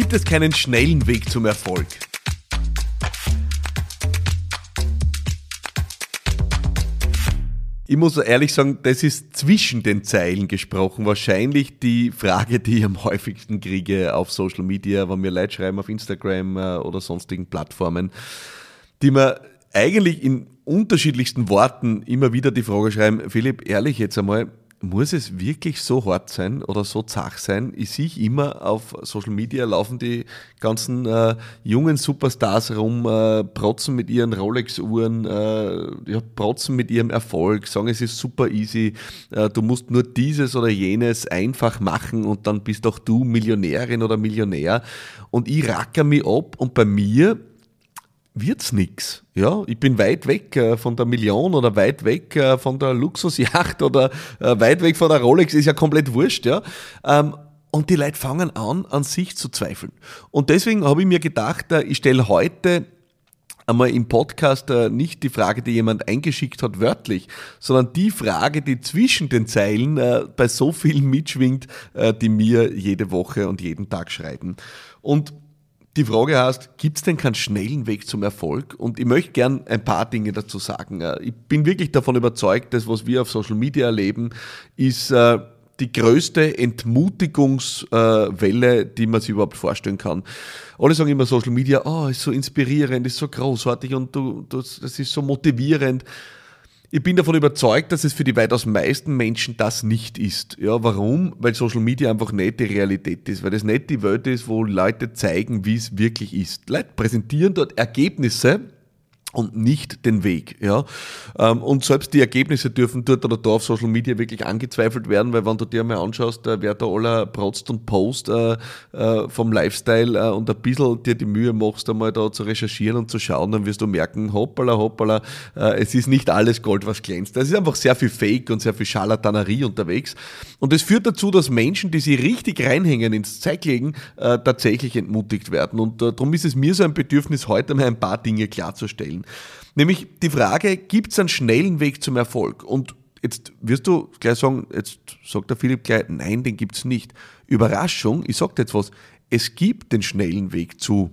gibt es keinen schnellen Weg zum Erfolg. Ich muss ehrlich sagen, das ist zwischen den Zeilen gesprochen. Wahrscheinlich die Frage, die ich am häufigsten kriege auf Social Media, wenn mir Leute schreiben auf Instagram äh, oder sonstigen Plattformen, die mir eigentlich in unterschiedlichsten Worten immer wieder die Frage schreiben, Philipp, ehrlich jetzt einmal, muss es wirklich so hart sein oder so zach sein? Ich sehe immer auf Social Media laufen die ganzen äh, jungen Superstars rum, äh, protzen mit ihren Rolex-Uhren, äh, ja, protzen mit ihrem Erfolg, sagen es ist super easy, äh, du musst nur dieses oder jenes einfach machen und dann bist auch du Millionärin oder Millionär. Und ich racker mich ab und bei mir wird's nix. Ja, ich bin weit weg äh, von der Million oder weit weg äh, von der Luxusjacht oder äh, weit weg von der Rolex, ist ja komplett wurscht, ja. Ähm, und die Leute fangen an, an sich zu zweifeln. Und deswegen habe ich mir gedacht, ich stelle heute einmal im Podcast nicht die Frage, die jemand eingeschickt hat, wörtlich, sondern die Frage, die zwischen den Zeilen bei so vielen mitschwingt, die mir jede Woche und jeden Tag schreiben. Und die Frage heißt, gibt es denn keinen schnellen Weg zum Erfolg? Und ich möchte gern ein paar Dinge dazu sagen. Ich bin wirklich davon überzeugt, dass was wir auf Social Media erleben, ist äh, die größte Entmutigungswelle, die man sich überhaupt vorstellen kann. Alle sagen immer Social Media, oh, ist so inspirierend, ist so großartig und du, das, das ist so motivierend. Ich bin davon überzeugt, dass es für die weitaus meisten Menschen das nicht ist. Ja, warum? Weil Social Media einfach nicht die Realität ist, weil das nicht die Welt ist, wo Leute zeigen, wie es wirklich ist. Leute präsentieren dort Ergebnisse, und nicht den Weg. Ja? Ähm, und selbst die Ergebnisse dürfen dort oder da auf Social Media wirklich angezweifelt werden, weil wenn du dir mal anschaust, äh, wer da aller protzt und post äh, äh, vom Lifestyle und ein bisschen dir die Mühe machst, einmal da zu recherchieren und zu schauen, dann wirst du merken, hoppala, hoppala, es ist nicht alles Gold, was glänzt. Es ist einfach sehr viel Fake und sehr viel Scharlatanerie unterwegs. Und es führt dazu, dass Menschen, die sich richtig reinhängen ins Zeiglegen, tatsächlich entmutigt werden. Und darum ist es mir so ein Bedürfnis, heute mal ein paar Dinge klarzustellen stellen. Nämlich die Frage, gibt es einen schnellen Weg zum Erfolg? Und jetzt wirst du gleich sagen, jetzt sagt der Philipp gleich, nein, den gibt es nicht. Überraschung, ich sage dir jetzt was, es gibt den schnellen Weg zu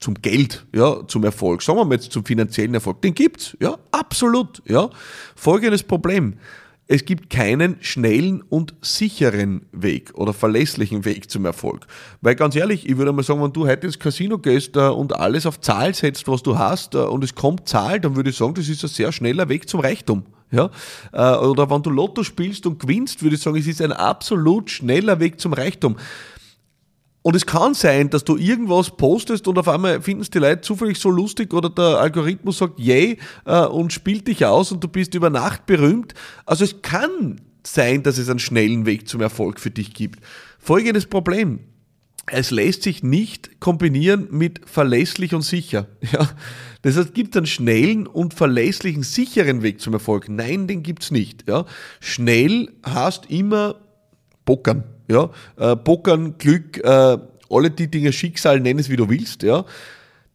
zum Geld, ja, zum Erfolg. Sagen wir mal jetzt zum finanziellen Erfolg. Den gibt's, ja, absolut, ja. Folgendes Problem es gibt keinen schnellen und sicheren Weg oder verlässlichen Weg zum Erfolg. Weil ganz ehrlich, ich würde mal sagen, wenn du heute ins Casino gehst äh, und alles auf Zahl setzt, was du hast, äh, und es kommt Zahl, dann würde ich sagen, das ist ein sehr schneller Weg zum Reichtum. Ja? Äh, oder wenn du Lotto spielst und gewinnst, würde ich sagen, es ist ein absolut schneller Weg zum Reichtum. Und es kann sein, dass du irgendwas postest und auf einmal finden es die Leute zufällig so lustig oder der Algorithmus sagt yay äh, und spielt dich aus und du bist über Nacht berühmt. Also es kann sein, dass es einen schnellen Weg zum Erfolg für dich gibt. Folgendes Problem. Es lässt sich nicht kombinieren mit verlässlich und sicher. Ja? Das heißt, gibt es einen schnellen und verlässlichen, sicheren Weg zum Erfolg? Nein, den gibt's nicht. Ja? Schnell heißt immer Pokern. Ja? Äh, Pokern, Glück, äh, alle die Dinge, Schicksal, nenn es wie du willst. Ja?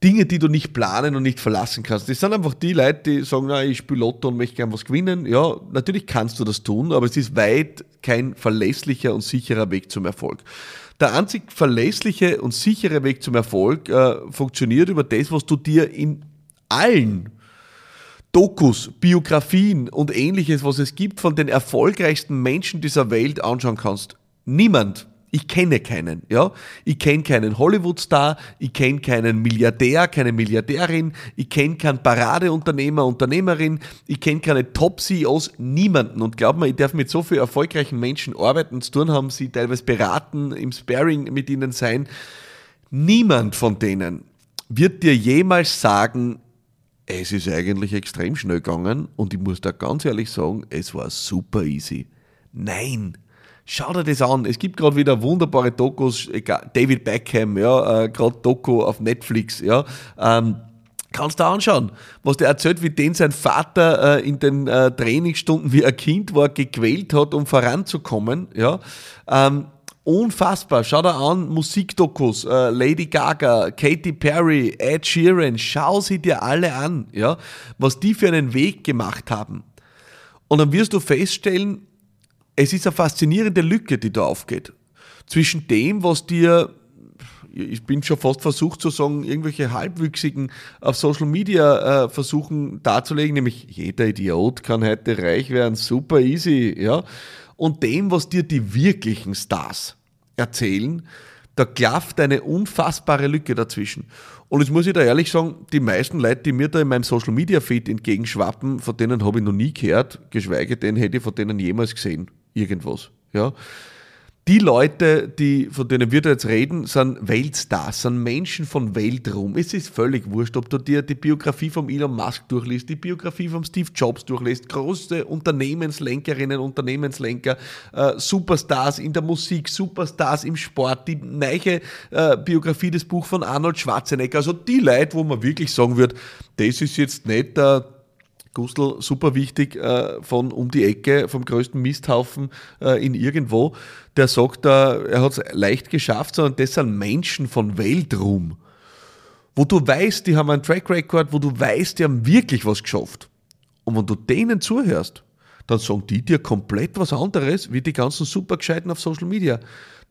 Dinge, die du nicht planen und nicht verlassen kannst. Das sind einfach die Leute, die sagen, na, ich spiele Lotto und möchte gern was gewinnen. Ja, natürlich kannst du das tun, aber es ist weit kein verlässlicher und sicherer Weg zum Erfolg. Der einzig verlässliche und sichere Weg zum Erfolg äh, funktioniert über das, was du dir in allen Dokus, Biografien und ähnliches, was es gibt von den erfolgreichsten Menschen dieser Welt anschauen kannst. Niemand. Ich kenne keinen, ja. Ich kenne keinen Hollywood-Star, ich kenne keinen Milliardär, keine Milliardärin, ich kenne keinen Paradeunternehmer, Unternehmerin, ich kenne keine Top-CEOs, niemanden. Und glaub mir, ich darf mit so vielen erfolgreichen Menschen arbeiten zu tun haben, sie teilweise beraten, im Sparing mit ihnen sein. Niemand von denen wird dir jemals sagen, es ist eigentlich extrem schnell gegangen und ich muss da ganz ehrlich sagen, es war super easy. Nein, Schau dir das an. Es gibt gerade wieder wunderbare Dokus. David Beckham, ja, äh, gerade Doku auf Netflix, ja. Ähm, kannst du anschauen, was der erzählt, wie den sein Vater äh, in den äh, Trainingsstunden, wie ein Kind war, gequält hat, um voranzukommen, ja. Ähm, unfassbar. Schau dir an, Musikdokus, äh, Lady Gaga, Katy Perry, Ed Sheeran, schau sie dir alle an, ja, was die für einen Weg gemacht haben. Und dann wirst du feststellen, es ist eine faszinierende Lücke, die da aufgeht. Zwischen dem, was dir ich bin schon fast versucht zu sagen, irgendwelche Halbwüchsigen auf Social Media äh, versuchen darzulegen, nämlich jeder Idiot kann heute reich werden, super easy, ja. Und dem, was dir die wirklichen Stars erzählen, da klafft eine unfassbare Lücke dazwischen. Und jetzt muss ich da ehrlich sagen, die meisten Leute, die mir da in meinem Social Media Feed entgegenschwappen, von denen habe ich noch nie gehört, geschweige denn hätte ich von denen jemals gesehen. Irgendwas. Ja die Leute, die, von denen wir da jetzt reden, sind Weltstars, sind Menschen von Weltruhm. Es ist völlig wurscht, ob du dir die Biografie von Elon Musk durchliest, die Biografie von Steve Jobs durchliest, große Unternehmenslenkerinnen, Unternehmenslenker, äh, Superstars in der Musik, Superstars im Sport, die neue äh, Biografie des Buch von Arnold Schwarzenegger. Also die Leute, wo man wirklich sagen wird, das ist jetzt nicht der Gustl, super wichtig, äh, von um die Ecke, vom größten Misthaufen äh, in irgendwo, der sagt, äh, er hat es leicht geschafft, sondern das sind Menschen von Weltruhm. Wo du weißt, die haben einen Track Record, wo du weißt, die haben wirklich was geschafft. Und wenn du denen zuhörst, dann sagen die dir komplett was anderes, wie die ganzen Supergescheiten auf Social Media.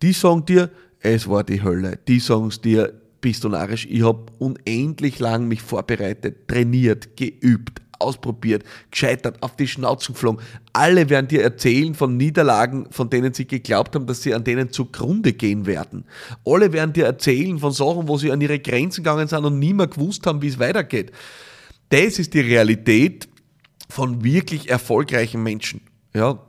Die sagen dir, es war die Hölle. Die sagen es dir, bist du narrisch. Ich habe unendlich lang mich vorbereitet, trainiert, geübt, ausprobiert, gescheitert, auf die Schnauze geflogen. Alle werden dir erzählen von Niederlagen, von denen sie geglaubt haben, dass sie an denen zugrunde gehen werden. Alle werden dir erzählen von Sachen, wo sie an ihre Grenzen gegangen sind und nie mehr gewusst haben, wie es weitergeht. Das ist die Realität von wirklich erfolgreichen Menschen. Ja,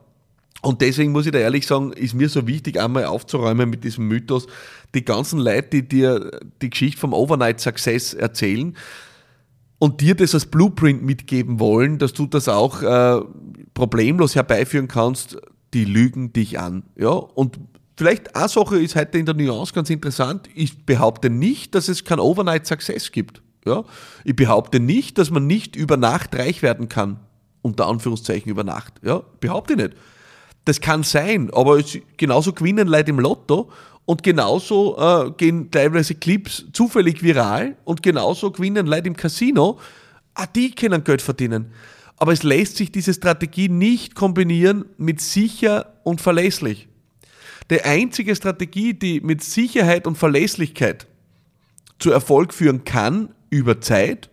und deswegen muss ich da ehrlich sagen, ist mir so wichtig, einmal aufzuräumen mit diesem Mythos. Die ganzen Leute, die dir die Geschichte vom Overnight Success erzählen, und dir das als Blueprint mitgeben wollen, dass du das auch äh, problemlos herbeiführen kannst, die lügen dich an. Ja? Und vielleicht eine Sache ist heute in der Nuance ganz interessant. Ich behaupte nicht, dass es kein Overnight Success gibt. Ja? Ich behaupte nicht, dass man nicht über Nacht reich werden kann. Unter Anführungszeichen über Nacht. Ja? Behaupte ich nicht. Das kann sein, aber genauso gewinnen Leute im Lotto und genauso äh, gehen teilweise Clips zufällig viral und genauso gewinnen Leute im Casino. Ah, die können Geld verdienen. Aber es lässt sich diese Strategie nicht kombinieren mit sicher und verlässlich. Die einzige Strategie, die mit Sicherheit und Verlässlichkeit zu Erfolg führen kann über Zeit,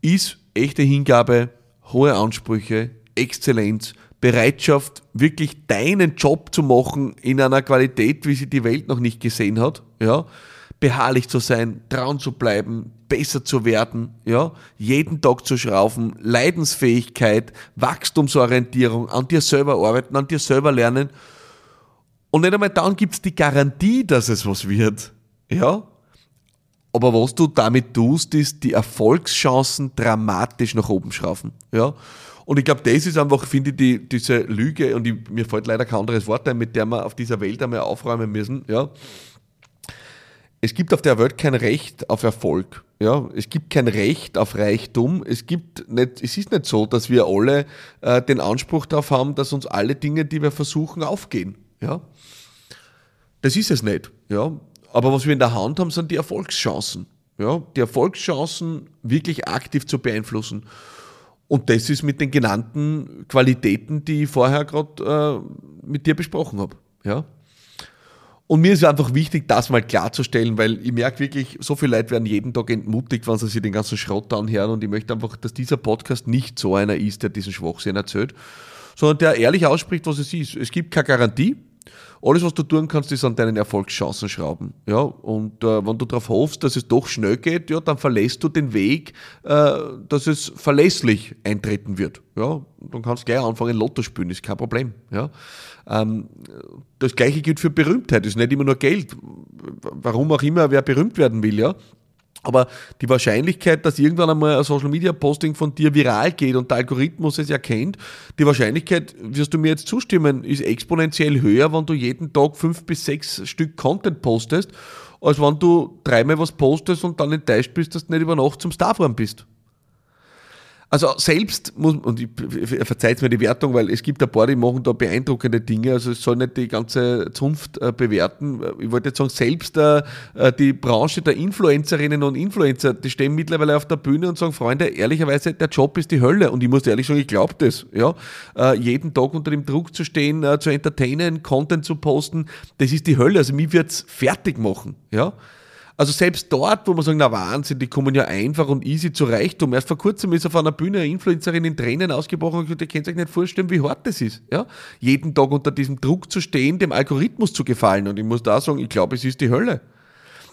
ist echte Hingabe, hohe Ansprüche, Exzellenz, Bereitschaft, wirklich deinen Job zu machen in einer Qualität, wie sie die Welt noch nicht gesehen hat, ja, beharrlich zu sein, trauen zu bleiben, besser zu werden, ja, jeden Tag zu schrauben, Leidensfähigkeit, Wachstumsorientierung, an dir selber arbeiten, an dir selber lernen. Und nicht einmal dann gibt's die Garantie, dass es was wird, ja. Aber was du damit tust, ist die Erfolgschancen dramatisch nach oben schrauben, ja. Und ich glaube, das ist einfach, finde ich, die, diese Lüge, und ich, mir fällt leider kein anderes Wort ein, mit der wir auf dieser Welt einmal aufräumen müssen. Ja. Es gibt auf der Welt kein Recht auf Erfolg. Ja, es gibt kein Recht auf Reichtum. Es gibt nicht, es ist nicht so, dass wir alle äh, den Anspruch darauf haben, dass uns alle Dinge, die wir versuchen, aufgehen. Ja, das ist es nicht. Ja, aber was wir in der Hand haben, sind die Erfolgschancen. Ja, die Erfolgschancen wirklich aktiv zu beeinflussen. Und das ist mit den genannten Qualitäten, die ich vorher gerade äh, mit dir besprochen habe. Ja? Und mir ist einfach wichtig, das mal klarzustellen, weil ich merke wirklich, so viele Leute werden jeden Tag entmutigt, wenn sie sich den ganzen Schrott anhören. Und ich möchte einfach, dass dieser Podcast nicht so einer ist, der diesen Schwachsinn erzählt, sondern der ehrlich ausspricht, was es ist. Es gibt keine Garantie. Alles, was du tun kannst, ist an deinen Erfolgschancen schrauben. Ja, und äh, wenn du darauf hoffst, dass es doch schnell geht, ja, dann verlässt du den Weg, äh, dass es verlässlich eintreten wird. Ja, dann kannst du gleich anfangen, Lotto spielen, ist kein Problem. Ja, ähm, das Gleiche gilt für Berühmtheit, ist nicht immer nur Geld. Warum auch immer, wer berühmt werden will, ja. Aber die Wahrscheinlichkeit, dass irgendwann einmal ein Social Media Posting von dir viral geht und der Algorithmus es erkennt, die Wahrscheinlichkeit, wirst du mir jetzt zustimmen, ist exponentiell höher, wenn du jeden Tag fünf bis sechs Stück Content postest, als wenn du dreimal was postest und dann enttäuscht bist, dass du nicht über Nacht zum Star bist. Also selbst muss, und ich, verzeiht mir die Wertung, weil es gibt ein paar, die machen da beeindruckende Dinge, also es soll nicht die ganze Zunft äh, bewerten. Ich wollte jetzt sagen, selbst äh, äh, die Branche der Influencerinnen und Influencer, die stehen mittlerweile auf der Bühne und sagen, Freunde, ehrlicherweise, der Job ist die Hölle. Und ich muss ehrlich sagen, ich glaube das. Ja? Äh, jeden Tag unter dem Druck zu stehen, äh, zu entertainen, Content zu posten, das ist die Hölle. Also mich wird's fertig machen. Ja? Also selbst dort, wo man sagt, na Wahnsinn, die kommen ja einfach und easy zu Reichtum. Erst vor kurzem ist auf einer Bühne eine Influencerin in Tränen ausgebrochen und gesagt, ihr könnt euch nicht vorstellen, wie hart das ist. Ja? Jeden Tag unter diesem Druck zu stehen, dem Algorithmus zu gefallen. Und ich muss da sagen, ich glaube, es ist die Hölle.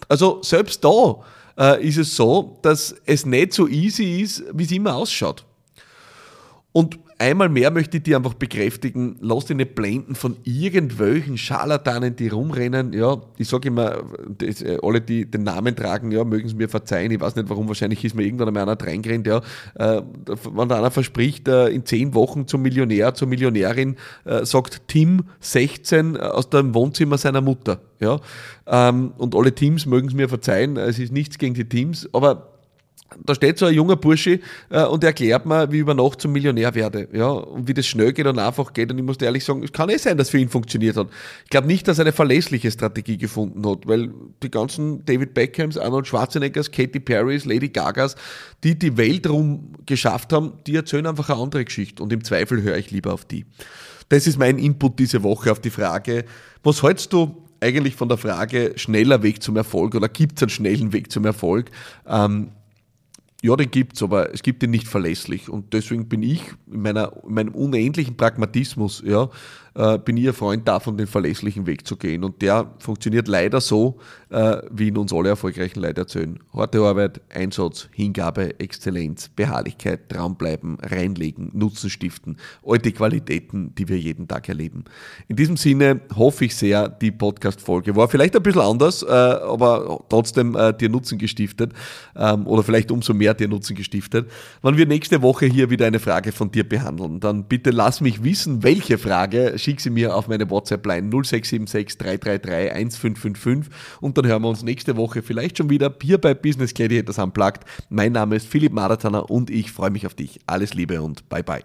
Also selbst da äh, ist es so, dass es nicht so easy ist, wie es immer ausschaut. Und einmal mehr möchte ich dir einfach bekräftigen, lass dich nicht blenden von irgendwelchen Scharlatanen, die rumrennen. Ja, ich sage immer, das, äh, alle, die den Namen tragen, ja, mögen es mir verzeihen. Ich weiß nicht warum, wahrscheinlich ist mir irgendwann einmal einer reingerannt, ja. Äh, wenn einer verspricht, äh, in zehn Wochen zum Millionär, zur Millionärin, äh, sagt Tim 16 äh, aus dem Wohnzimmer seiner Mutter. Ja, ähm, und alle Teams mögen es mir verzeihen, es ist nichts gegen die Teams, aber da steht so ein junger Bursche äh, und erklärt mir, wie ich über Nacht zum Millionär werde. Ja, und wie das schnell geht und einfach geht. Und ich muss ehrlich sagen, es kann eh sein, dass für ihn funktioniert hat. Ich glaube nicht, dass er eine verlässliche Strategie gefunden hat, weil die ganzen David Beckhams, Arnold Schwarzeneggers, Katy Perrys, Lady Gagas, die die Welt rum geschafft haben, die erzählen einfach eine andere Geschichte. Und im Zweifel höre ich lieber auf die. Das ist mein Input diese Woche auf die Frage, was hältst du eigentlich von der Frage schneller Weg zum Erfolg oder gibt es einen schnellen Weg zum Erfolg? Ähm, ja, den gibt's, aber es gibt ihn nicht verlässlich. Und deswegen bin ich in, meiner, in meinem unendlichen Pragmatismus, ja, äh, bin ich ein Freund davon, den verlässlichen Weg zu gehen. Und der funktioniert leider so, äh, wie ihn uns alle erfolgreichen Leute erzählen. Harte Arbeit, Einsatz, Hingabe, Exzellenz, Beharrlichkeit, dranbleiben, reinlegen, Nutzen stiften. All die Qualitäten, die wir jeden Tag erleben. In diesem Sinne hoffe ich sehr, die Podcast-Folge war vielleicht ein bisschen anders, äh, aber trotzdem äh, dir Nutzen gestiftet ähm, oder vielleicht umso mehr dir Nutzen gestiftet. Wenn wir nächste Woche hier wieder eine Frage von dir behandeln, dann bitte lass mich wissen, welche Frage schick sie mir auf meine WhatsApp-Line 0676 333 1555 und dann hören wir uns nächste Woche vielleicht schon wieder hier bei Business Gladiators Unplugged. Mein Name ist Philipp Marathoner und ich freue mich auf dich. Alles Liebe und bye bye.